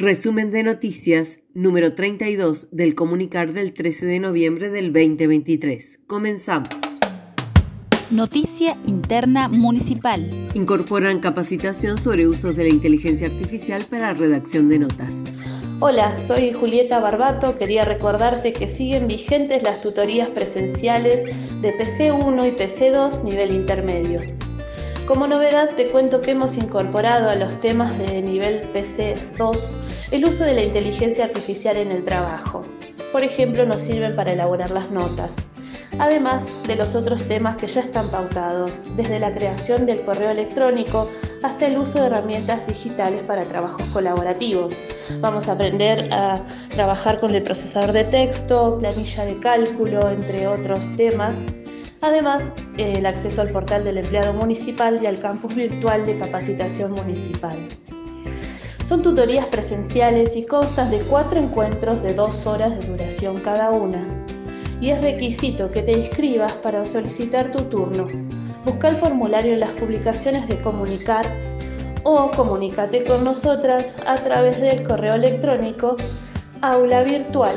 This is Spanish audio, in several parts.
Resumen de noticias número 32 del comunicar del 13 de noviembre del 2023. Comenzamos. Noticia interna municipal. Incorporan capacitación sobre usos de la inteligencia artificial para redacción de notas. Hola, soy Julieta Barbato. Quería recordarte que siguen vigentes las tutorías presenciales de PC1 y PC2 nivel intermedio. Como novedad te cuento que hemos incorporado a los temas de nivel PC2 el uso de la inteligencia artificial en el trabajo. Por ejemplo, nos sirven para elaborar las notas, además de los otros temas que ya están pautados, desde la creación del correo electrónico hasta el uso de herramientas digitales para trabajos colaborativos. Vamos a aprender a trabajar con el procesador de texto, planilla de cálculo, entre otros temas Además, el acceso al portal del empleado municipal y al campus virtual de capacitación municipal. Son tutorías presenciales y constan de cuatro encuentros de dos horas de duración cada una. Y es requisito que te inscribas para solicitar tu turno. Busca el formulario en las publicaciones de Comunicar o comunícate con nosotras a través del correo electrónico aula virtual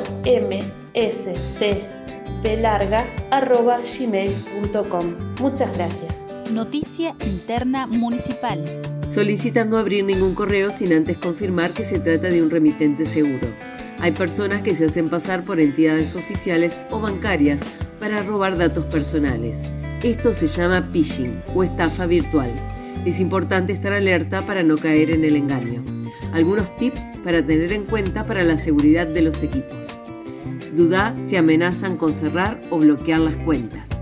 Muchas gracias. Noticia interna municipal. Solicitan no abrir ningún correo sin antes confirmar que se trata de un remitente seguro. Hay personas que se hacen pasar por entidades oficiales o bancarias para robar datos personales. Esto se llama phishing o estafa virtual. Es importante estar alerta para no caer en el engaño. Algunos tips para tener en cuenta para la seguridad de los equipos. Duda si amenazan con cerrar o bloquear las cuentas.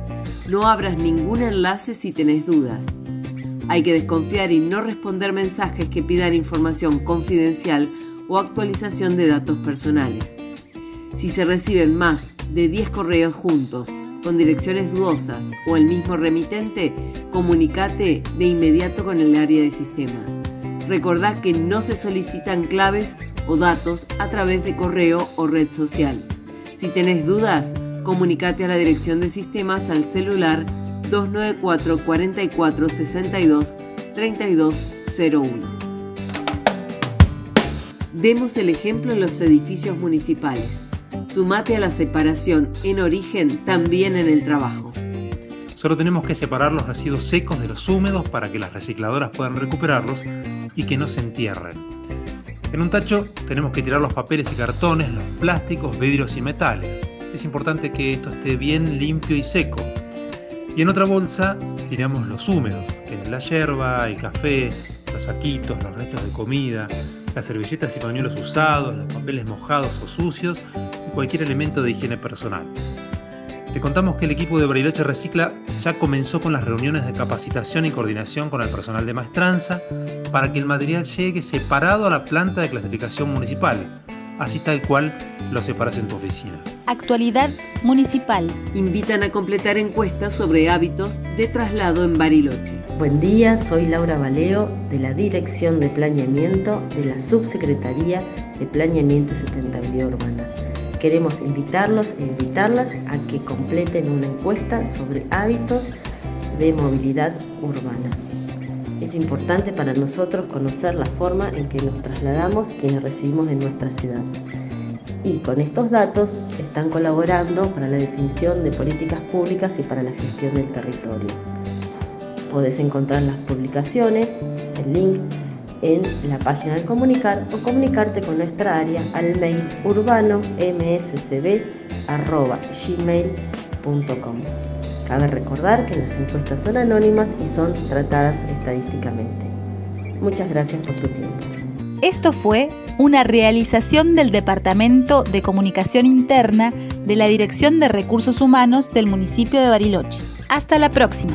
No abras ningún enlace si tenés dudas. Hay que desconfiar y no responder mensajes que pidan información confidencial o actualización de datos personales. Si se reciben más de 10 correos juntos con direcciones dudosas o el mismo remitente, comunícate de inmediato con el área de sistemas. Recordá que no se solicitan claves o datos a través de correo o red social. Si tenés dudas, comunícate a la dirección de sistemas al celular 294 44 62 3201. Demos el ejemplo en los edificios municipales. Sumate a la separación en origen también en el trabajo. Solo tenemos que separar los residuos secos de los húmedos para que las recicladoras puedan recuperarlos y que no se entierren. En un tacho tenemos que tirar los papeles y cartones, los plásticos, vidrios y metales. Es importante que esto esté bien limpio y seco. Y en otra bolsa tiramos los húmedos, que es la hierba, el café, los saquitos, los restos de comida, las servilletas y pañuelos usados, los papeles mojados o sucios y cualquier elemento de higiene personal. Te contamos que el equipo de Bariloche Recicla ya comenzó con las reuniones de capacitación y coordinación con el personal de maestranza para que el material llegue separado a la planta de clasificación municipal, así tal cual lo separas en tu oficina. Actualidad municipal. Invitan a completar encuestas sobre hábitos de traslado en Bariloche. Buen día, soy Laura Valeo de la Dirección de Planeamiento de la Subsecretaría de Planeamiento y Sustentabilidad Urbana queremos invitarlos e invitarlas a que completen una encuesta sobre hábitos de movilidad urbana. Es importante para nosotros conocer la forma en que nos trasladamos quienes recibimos en nuestra ciudad. Y con estos datos están colaborando para la definición de políticas públicas y para la gestión del territorio. Podés encontrar las publicaciones, el link en la página de comunicar o comunicarte con nuestra área al mail urbano Cabe recordar que las encuestas son anónimas y son tratadas estadísticamente. Muchas gracias por tu tiempo. Esto fue una realización del Departamento de Comunicación Interna de la Dirección de Recursos Humanos del municipio de Bariloche. Hasta la próxima.